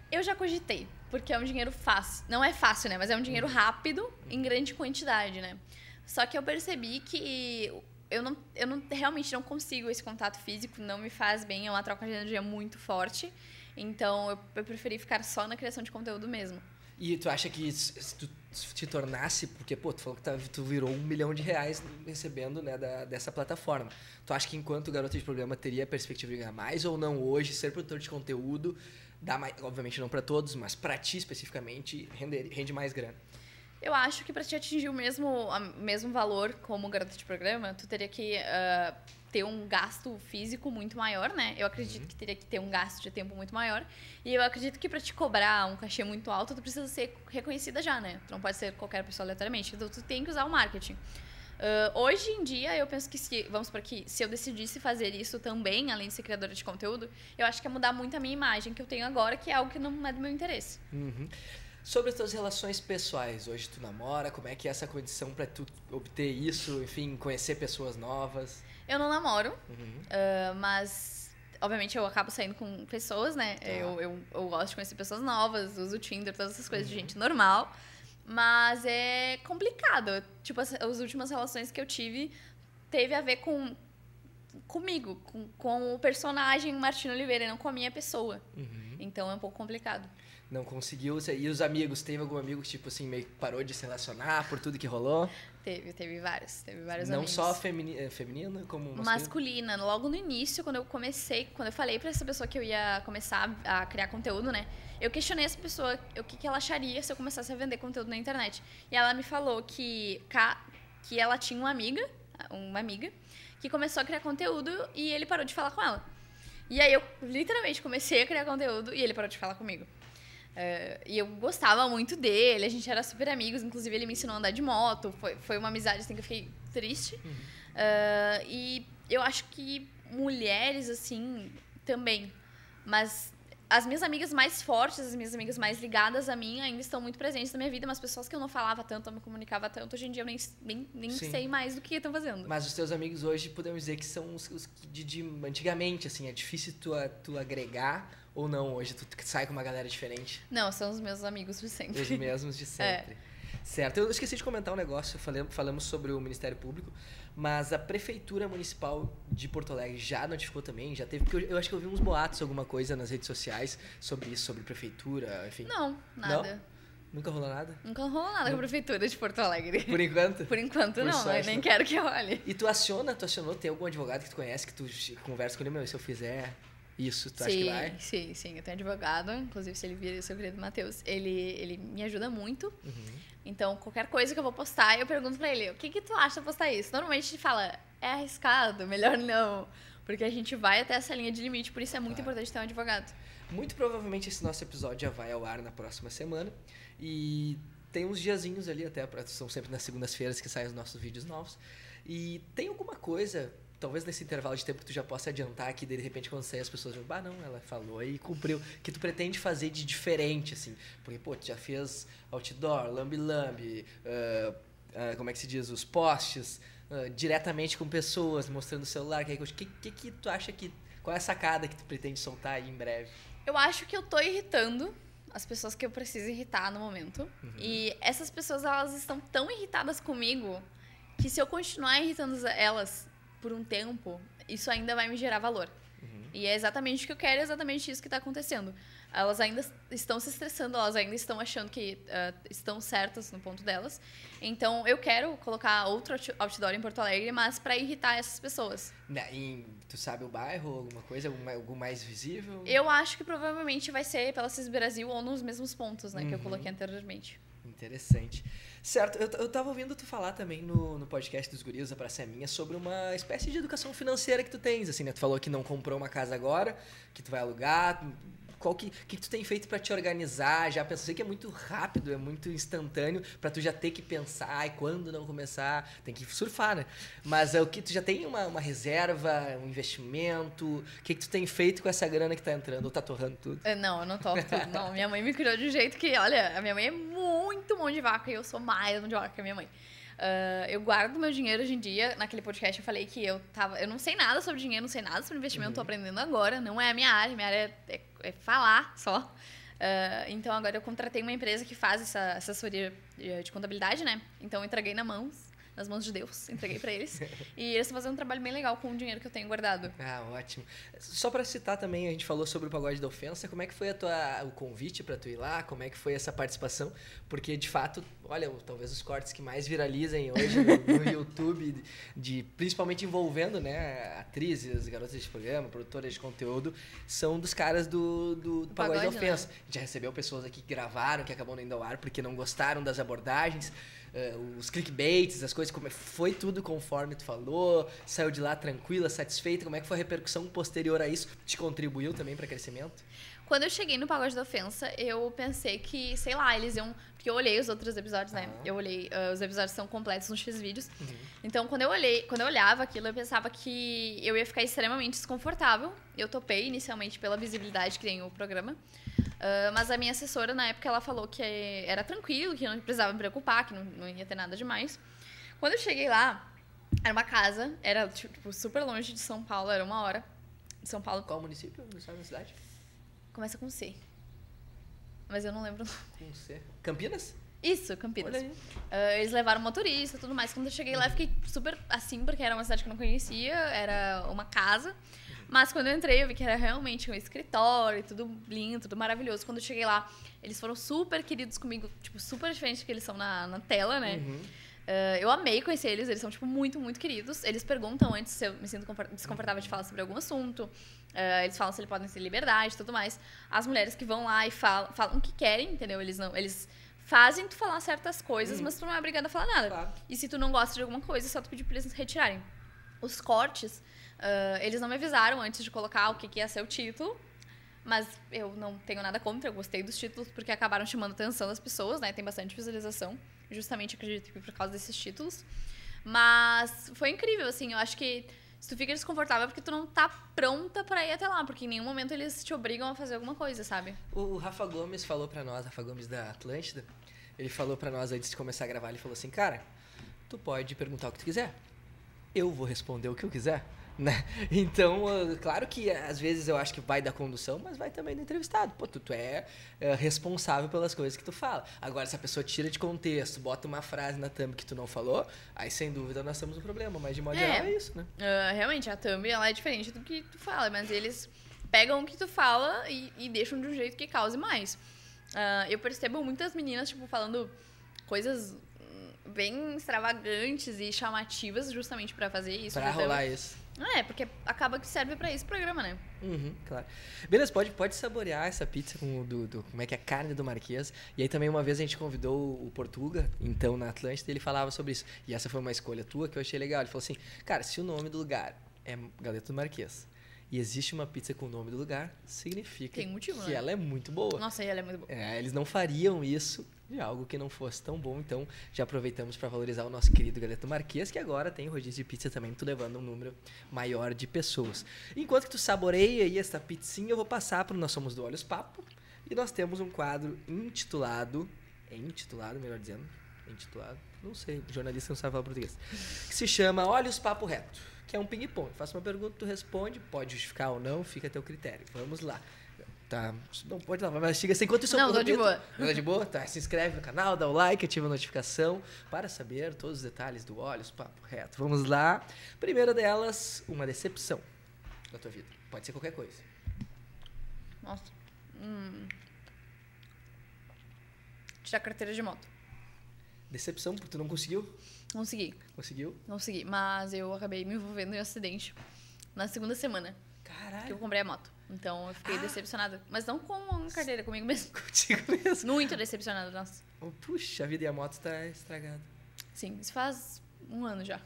Eu já cogitei, porque é um dinheiro fácil. Não é fácil, né? Mas é um dinheiro rápido em grande quantidade, né? Só que eu percebi que eu não, eu não realmente não consigo esse contato físico, não me faz bem, é uma troca de energia muito forte. Então eu, eu preferi ficar só na criação de conteúdo mesmo. E tu acha que se tu te tornasse, porque pô, tu falou que tá- tu virou um milhão de reais recebendo né, da, dessa plataforma. Tu acha que enquanto garota de programa teria a perspectiva de ganhar mais ou não hoje, ser produtor de conteúdo, dá mais, obviamente não pra todos, mas pra ti especificamente, rende mais grana? Eu acho que para te atingir o mesmo, mesmo valor como garota de programa, tu teria que ah, ter um gasto físico muito maior, né? Eu acredito que teria que ter um gasto de tempo muito maior. E eu acredito que para te cobrar um cachê muito alto, tu precisa ser reconhecida já, né? Tu não pode ser qualquer pessoa aleatoriamente. Então, tu tem que usar o marketing. Ah, hoje em dia, eu penso que se, vamos por aqui, se eu decidisse fazer isso também, além de ser criadora de conteúdo, eu acho que ia mudar muito a minha imagem que eu tenho agora, que é algo que não é do meu interesse. Uhum. Sobre as tuas relações pessoais, hoje tu namora, como é que é essa condição pra tu obter isso, enfim, conhecer pessoas novas? Eu não namoro, Uhum. Ah, mas, obviamente, eu acabo saindo com pessoas, né? Tá. Eu, eu, eu gosto de conhecer pessoas novas, uso o Tinder, todas essas coisas de gente normal. Mas é complicado. Tipo, as, as últimas relações que eu tive teve a ver com comigo, com, com o personagem Martina Oliveira, não com a minha pessoa. Uhum. Então é um pouco complicado. Não conseguiu. E os amigos? Teve algum amigo que, tipo assim, meio que parou de se relacionar por tudo que rolou? Teve, teve vários, teve vários Não amigos. só femini eh, feminino, como masculino? masculina. Logo no início, quando eu comecei, quando eu falei pra essa pessoa que eu ia começar a criar conteúdo, né? Eu questionei essa pessoa o que, que ela acharia se eu começasse a vender conteúdo na internet. E ela me falou que, que ela tinha uma amiga, uma amiga, que começou a criar conteúdo e ele parou de falar com ela. E aí eu literalmente comecei a criar conteúdo e ele parou de falar comigo. É, e eu gostava muito dele, a gente era super amigos, inclusive ele me ensinou a andar de moto, foi, foi uma amizade assim que eu fiquei triste. É, e eu acho que mulheres, assim, também. Mas as minhas amigas mais fortes, as minhas amigas mais ligadas a mim ainda estão muito presentes na minha vida, mas pessoas que eu não falava tanto, não me comunicava tanto, hoje em dia eu nem, nem, nem Sim. sei mais do que estão fazendo. Mas os teus amigos hoje podemos dizer que são os, os de, de antigamente, assim, é difícil tu, tu agregar ou não hoje? Tu sai com uma galera diferente, Não, são os meus amigos de sempre. os mesmos de [LAUGHS] sempre. Certo, eu esqueci de comentar um negócio, falamos sobre o Ministério Público, mas a Prefeitura Municipal de Porto Alegre já notificou também, já teve, porque eu, eu acho que eu vi uns boatos, alguma coisa nas redes sociais sobre isso, sobre prefeitura, enfim. Não, nada. Nunca rolou nada? Nunca rolou nada com a prefeitura de Porto Alegre. Por enquanto? Por enquanto, Por não, sorte, eu nem não. quero que role. E tu aciona, tu acionou, tem algum advogado que tu conhece que tu conversa com ele, meu, se eu fizer isso, tu acha que sim, vai? sim, sim. Eu tenho advogado, inclusive se ele vir, o seu querido Matheus, ele, ele me ajuda muito. Uhum. Então, qualquer coisa que eu vou postar, eu pergunto pra ele, o que que tu acha de postar isso? Normalmente ele fala, é arriscado, melhor não. Porque a gente vai até essa linha de limite, por isso é muito Claro. importante ter um advogado. Muito provavelmente esse nosso episódio já vai ao ar na próxima semana. E tem uns diazinhos ali até, são sempre nas segundas-feiras que saem os nossos vídeos novos. E tem alguma coisa, talvez nesse intervalo de tempo que tu já possa adiantar que de repente quando sair as pessoas vão, bah não, ela falou e cumpriu, que tu pretende fazer de diferente, assim. Porque, pô, tu já fez outdoor, lambi-lambi, ah, ah, como é que se diz, os posts, ah, diretamente com pessoas, mostrando o celular, que, que, que que tu acha que, qual é a sacada que tu pretende soltar aí em breve? Eu acho que eu tô irritando as pessoas que eu preciso irritar no momento. Uhum. E essas pessoas, elas estão tão irritadas comigo que se eu continuar irritando elas por um tempo, isso ainda vai me gerar valor. Uhum. E é exatamente o que eu quero, é exatamente isso que tá acontecendo. elas ainda estão se estressando, elas ainda estão achando que uh, estão certas no ponto delas. Então, eu quero colocar outro outdoor em Porto Alegre, mas para irritar essas pessoas. Em, tu sabe o bairro, alguma coisa, algum, algum mais visível? Eu acho que provavelmente vai ser pela CIS Brasil ou nos mesmos pontos, né, uhum. que eu uhum. coloquei anteriormente. Interessante. Certo, eu, eu tava ouvindo tu falar também no, no podcast dos guris da Praça é Minha sobre uma espécie de educação financeira que tu tens, assim, né? Tu falou que não comprou uma casa agora, que tu vai alugar, qual que, que, tu tem feito para te organizar? Já pensei que é muito rápido, é muito instantâneo para tu já ter que pensar e quando não começar, tem que surfar, né? Mas é o que tu já tem uma, uma reserva, um investimento? O que, que tu tem feito com essa grana que tá entrando? Ou tá torrando tudo? É, não, eu não torro tudo. Não, minha mãe me criou de um jeito que, olha, a minha mãe é muito mão de vaca e eu sou mais mão de vaca que a minha mãe. Uh, eu guardo meu dinheiro hoje em dia. Naquele podcast eu falei que eu tava. Eu não sei nada sobre dinheiro, não sei nada sobre investimento, uhum. tô aprendendo agora. Não é a minha área, minha área é, é, é falar só. Uh, então agora eu contratei uma empresa que faz essa assessoria de contabilidade, né? Então eu entreguei na mãos nas mãos de Deus, entreguei para eles. e eles estão fazendo um trabalho bem legal com o dinheiro que eu tenho guardado. Ah, ótimo. Só para citar também, a gente falou sobre o pagode da ofensa, como é que foi tua, o convite para tu ir lá? Como é que foi essa participação? Porque de fato, olha, talvez os cortes que mais viralizem hoje no, no [LAUGHS] YouTube, de, principalmente envolvendo, né, atrizes, garotas de programa, produtoras de conteúdo, são dos caras do, do, do pagode, pagode da ofensa. Né? A gente já recebeu pessoas aqui que gravaram, que acabam indo ao ar porque não gostaram das abordagens uh, os clickbaits, as coisas, como é, foi tudo conforme tu falou? Saiu de lá tranquila, satisfeita? Como é que foi a repercussão posterior a isso? Te contribuiu também para crescimento? Quando eu cheguei no Pagode da Ofensa, eu pensei que, sei lá, eles iam. Porque eu olhei os outros episódios, né? Eu olhei, uh, os episódios são completos nos X-Vídeos. Uhum. Então, quando eu olhei, quando eu olhava aquilo, eu pensava que eu ia ficar extremamente desconfortável. Eu topei inicialmente pela visibilidade que tem o programa. Uh, mas a minha assessora, na época, ela falou que era tranquilo, que não precisava me preocupar, que não, não ia ter nada demais. Quando eu cheguei lá, era uma casa, era tipo, super longe de São Paulo, era uma hora de São Paulo. Qual município? Não sabe a cidade? Começa com C. Mas eu não lembro. Com C. Campinas? Isso, Campinas. Uh, eles levaram motorista e tudo mais. Quando eu cheguei lá, eu fiquei super assim, porque era uma cidade que eu não conhecia, era uma casa. Mas quando eu entrei, eu vi que era realmente um escritório, tudo lindo, tudo maravilhoso. Quando eu cheguei lá, eles foram super queridos comigo, tipo, super diferente do que eles são na, na tela, né? Uhum. Uh, eu amei conhecer eles, eles são, tipo, muito, muito queridos. Eles perguntam antes se eu me sinto desconfortável de falar sobre algum assunto. Uh, eles falam se eles podem ter liberdade e tudo mais. As mulheres que vão lá e falam, falam o que querem, entendeu? Eles não... Eles fazem tu falar certas coisas, hum. mas tu não é obrigada a falar nada. Claro. E se tu não gosta de alguma coisa, é só tu pedir pra eles retirarem. Os cortes Uh, eles não me avisaram antes de colocar o que, que ia ser o título, mas eu não tenho nada contra, eu gostei dos títulos porque acabaram chamando a atenção das pessoas, né? Tem bastante visualização, justamente acredito que por causa desses títulos. Mas foi incrível, assim, eu acho que se tu fica desconfortável é porque tu não tá pronta para ir até lá, porque em nenhum momento eles te obrigam a fazer alguma coisa, sabe? O Rafa Gomes falou para nós, Rafa Gomes da Atlântida, ele falou para nós antes de começar a gravar, ele falou assim, cara, tu pode perguntar o que tu quiser, eu vou responder o que eu quiser. Né? [LAUGHS] Então, claro que às vezes eu acho que vai da condução, mas vai também do entrevistado. Pô, tu, tu é, é, responsável pelas coisas que tu fala. Agora, se a pessoa tira de contexto, bota uma frase na thumb que tu não falou, aí sem dúvida nós temos um problema. Mas de modo é, geral é isso, né? Uh, realmente, a thumb ela é diferente do que tu fala, mas eles pegam o que tu fala e, e deixam de um jeito que cause mais. Uh, eu percebo muitas meninas, tipo, falando coisas bem extravagantes e chamativas justamente para fazer isso. Pra rolar isso. É, porque acaba que serve para esse programa, né? Uhum, claro. Beleza, pode, pode saborear essa pizza com o do, do, como é que é a carne do Marquês. E aí também uma vez a gente convidou o Portuga, então na Atlântida, ele falava sobre isso. E essa foi uma escolha tua que eu achei legal. Ele falou assim, cara, se o nome do lugar é Galeta do Marquês e existe uma pizza com o nome do lugar, significa motivo, que né? ela é muito boa. Nossa, ela é muito boa. É, eles não fariam isso de algo que não fosse tão bom. Então, já aproveitamos para valorizar o nosso querido Galeto Marquês, que agora tem rodízio de pizza também, tu levando um número maior de pessoas. Enquanto que tu saboreia aí esta pizzinha, eu vou passar para o Nós Somos do Olhos Papo. E nós temos um quadro intitulado... É intitulado, melhor dizendo. Intitulado. Não sei, jornalista não sabe falar português. Que se chama Olhos Papo Reto. Que é um ping-pong. Faça uma pergunta, tu responde, pode justificar ou não, fica a teu critério. Vamos lá. Tá, não pode lavar, mas chega assim. Enquanto isso Não, tô de boa. Não, de boa? Tá, se inscreve no canal, dá o like, ativa a notificação para saber todos os detalhes do Olhos Papo Reto. Vamos lá. Primeira delas, uma decepção da tua vida. Pode ser qualquer coisa. Nossa. Hum. Tirar carteira de moto. Decepção, porque tu não conseguiu? Consegui, Conseguiu? consegui. Mas eu acabei me envolvendo em um acidente na segunda semana que eu Caralho. comprei a moto. Então eu fiquei Ah. decepcionada. Mas não com a carteira, comigo mesmo. [LAUGHS] Contigo mesmo. Muito decepcionada, nossa. Oh, Puxa, a vida e a moto tá estragada. Sim, isso faz um ano já.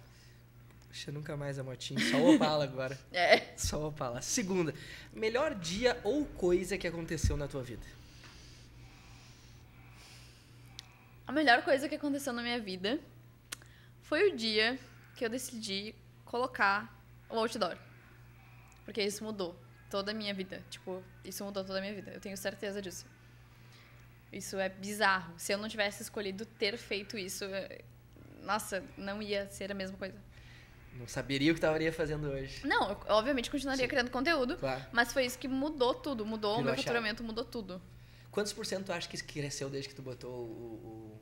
Puxa, nunca mais a motinha. Só o Opala agora. [LAUGHS] É. Só o Opala. Segunda, melhor dia ou coisa que aconteceu na tua vida? A melhor coisa que aconteceu na minha vida foi o dia que eu decidi colocar o outdoor. Porque isso mudou toda a minha vida. Tipo, isso mudou toda a minha vida. Eu tenho certeza disso. Isso é bizarro. Se eu não tivesse escolhido ter feito isso, é- nossa, não ia ser a mesma coisa. Não saberia o que estaria fazendo hoje. Não, eu obviamente continuaria Sim. criando conteúdo, Claro. mas foi isso que mudou tudo. Mudou o Virou meu a chave. faturamento, mudou tudo. Quantos por cento tu acha que cresceu desde que tu botou o,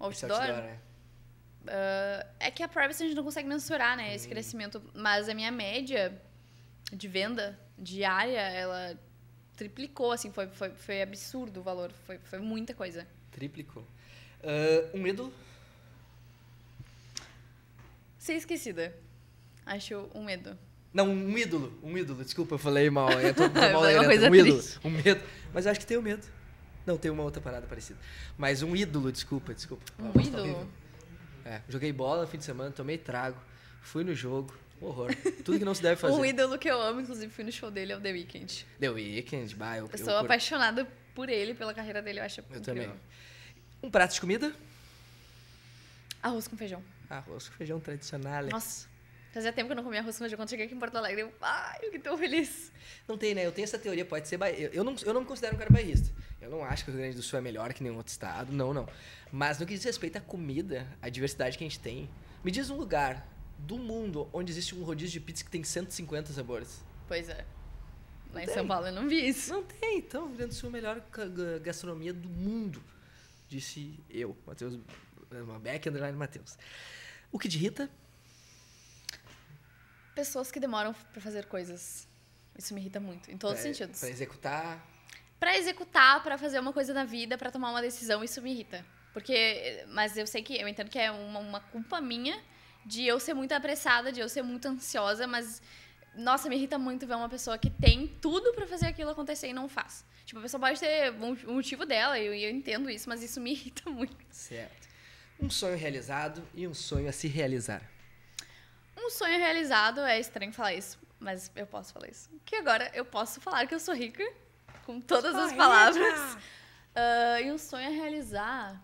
o, esse Outdoor, né? Ah, é que a privacy a gente não consegue mensurar, né? Hum. Esse crescimento. Mas a minha média de venda diária, ela triplicou, assim. Foi, foi, foi absurdo o valor. Foi, foi muita coisa. Triplicou. Ah, um ídolo? Ser esquecida. Acho um medo. Não, um ídolo. Um ídolo. Desculpa, eu falei mal. Eu tô, [LAUGHS] mal falei uma coisa Um ídolo. triste. Um medo. Mas eu acho que tem o medo. Não, tem uma outra parada parecida. Mas um ídolo, desculpa, desculpa. Um tá ídolo? horrível. É, joguei bola no fim de semana, tomei trago, fui no jogo. Horror. Tudo que não se deve [LAUGHS] fazer. Um ídolo que eu amo, inclusive fui no show dele, é o The Weeknd. The Weeknd, bah, eu, Eu eu sou curto. apaixonada por ele, pela carreira dele, eu acho Eu incrível. também. Um prato de comida? Arroz com feijão. Arroz com feijão tradicional. Nossa, fazia tempo que eu não comia arroz com feijão. Quando cheguei aqui em Porto Alegre, eu, ai, eu que tô feliz. Não tem, né? Eu tenho essa teoria, pode ser. Eu, eu, não, eu não me considero um cara bairrista. Eu não acho que o Rio Grande do Sul é melhor que nenhum outro estado. Não, não. Mas no que diz respeito à comida, à diversidade que a gente tem, me diz um lugar do mundo onde existe um rodízio de pizza que tem 150 sabores. Pois é. Lá em. São Paulo eu não vi isso. Não tem, então. Rio Grande do Sul é a melhor gastronomia do mundo. Disse eu, Matheus Beck, underline Matheus. O que te irrita? Pessoas que demoram pra fazer coisas. Isso me irrita muito, em todos os sentidos. Pra executar. Pra executar, pra fazer uma coisa na vida, pra tomar uma decisão, isso me irrita. Porque, mas eu sei que, eu entendo que é uma, uma culpa minha de eu ser muito apressada, de eu ser muito ansiosa, mas, nossa, me irrita muito ver uma pessoa que tem tudo pra fazer aquilo acontecer e não faz. Tipo, a pessoa pode ter um um motivo dela, e eu, eu entendo isso, mas isso me [LAUGHS] irrita muito. Certo. Um sonho realizado e um sonho a se realizar. Um sonho realizado, é estranho falar isso, mas eu posso falar isso. Que agora eu posso falar que eu sou rica, com todas as palavras. Ah, e um sonho a realizar,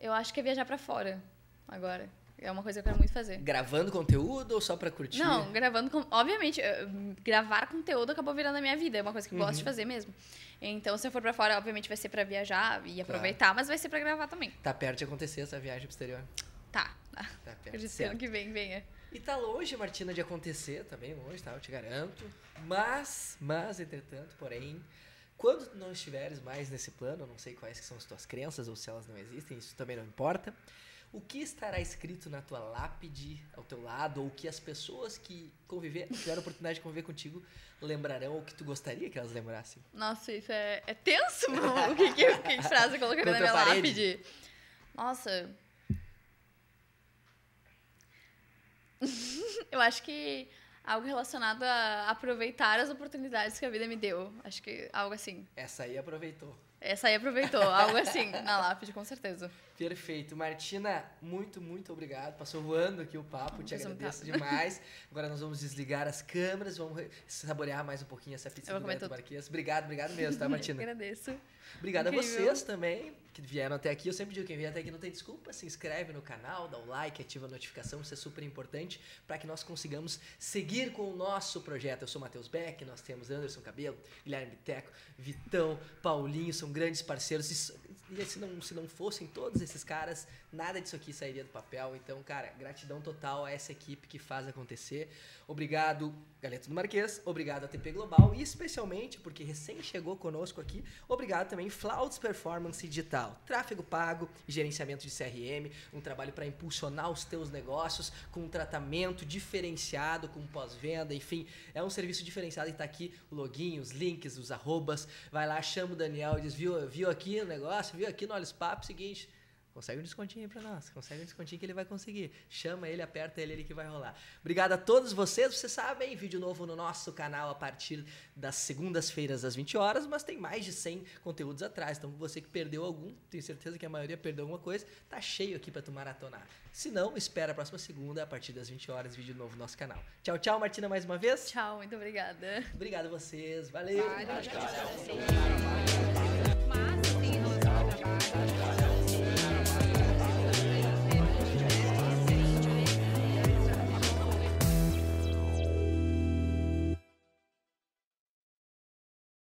eu acho que é viajar pra fora, agora. É uma coisa que eu quero muito fazer. Gravando conteúdo ou só pra curtir? Não, gravando com. Obviamente, eh, gravar conteúdo acabou virando a minha vida. É uma coisa que eu gosto de fazer mesmo. Então, se eu for pra fora, obviamente vai ser pra viajar e aproveitar, mas vai ser pra gravar também. Tá perto de acontecer essa viagem pro exterior. Tá. tá. Tá [LAUGHS] perto. Ano Certo. que vem venha. E tá longe, Martina, de acontecer, tá bem longe, tá? Eu te garanto. Mas, mas, entretanto, porém, quando tu não estiveres mais nesse plano, não sei quais que são as tuas crenças ou se elas não existem, isso também não importa. O que estará escrito na tua lápide ao teu lado, ou o que as pessoas que conviver, tiveram a oportunidade de conviver contigo, lembrarão, ou que tu gostaria que elas lembrassem? Nossa, isso é, é tenso, mano. O que, que, que frase eu colocaria na minha parede? lápide? Nossa. [LAUGHS] eu acho que algo relacionado a aproveitar as oportunidades que a vida me deu. Acho que algo assim. Essa aí aproveitou. Essa aí aproveitou, [LAUGHS] algo assim, na lápide, com certeza. Perfeito. Martina, muito, muito obrigado. Passou voando aqui o papo, te agradeço demais. Agora nós vamos desligar as câmeras, vamos re- saborear mais um pouquinho essa pizza Eu do tudo. Marquês. Obrigado, obrigado mesmo, tá, [LAUGHS] Martina? Agradeço. Obrigado a Incrível. vocês também que vieram até aqui. Eu sempre digo, quem vier até aqui não tem desculpa, se inscreve no canal, dá o like, ativa a notificação, isso é super importante para que nós consigamos seguir com o nosso projeto. Eu sou Matheus Beck, nós temos Anderson Cabelo, Guilherme Biteco, Vitão, Paulinho, são grandes parceiros. E se não, se não fossem todos esses caras, nada disso aqui sairia do papel. Então, cara, gratidão total a essa equipe que faz acontecer. Obrigado, Galeto do Marquês. Obrigado a TP Global. E especialmente, porque recém chegou conosco aqui, obrigado também Flauts Performance Digital. Tráfego pago gerenciamento de CRM. Um trabalho para impulsionar os teus negócios com um tratamento diferenciado, com pós-venda. Enfim, é um serviço diferenciado e está aqui o login, os links, os arrobas. Vai lá, chama o Daniel e diz, viu, viu aqui o negócio? Viu aqui no Olhos Papo? Seguinte Consegue um descontinho aí pra nós. Consegue um descontinho que ele vai conseguir. Chama ele, aperta ele, ele que vai rolar. Obrigado a todos vocês. Vocês sabem, vídeo novo no nosso canal a partir das segundas-feiras às 20 horas, mas tem mais de 100 conteúdos atrás. Então, você que perdeu algum, tenho certeza que a maioria perdeu alguma coisa, tá cheio aqui pra tu maratonar. Se não, espera a próxima segunda, a partir das 20 horas, vídeo novo no nosso canal. Tchau, tchau, Martina, mais uma vez. Tchau, muito obrigada. Obrigado a vocês. Valeu. Vale, tchau. tchau.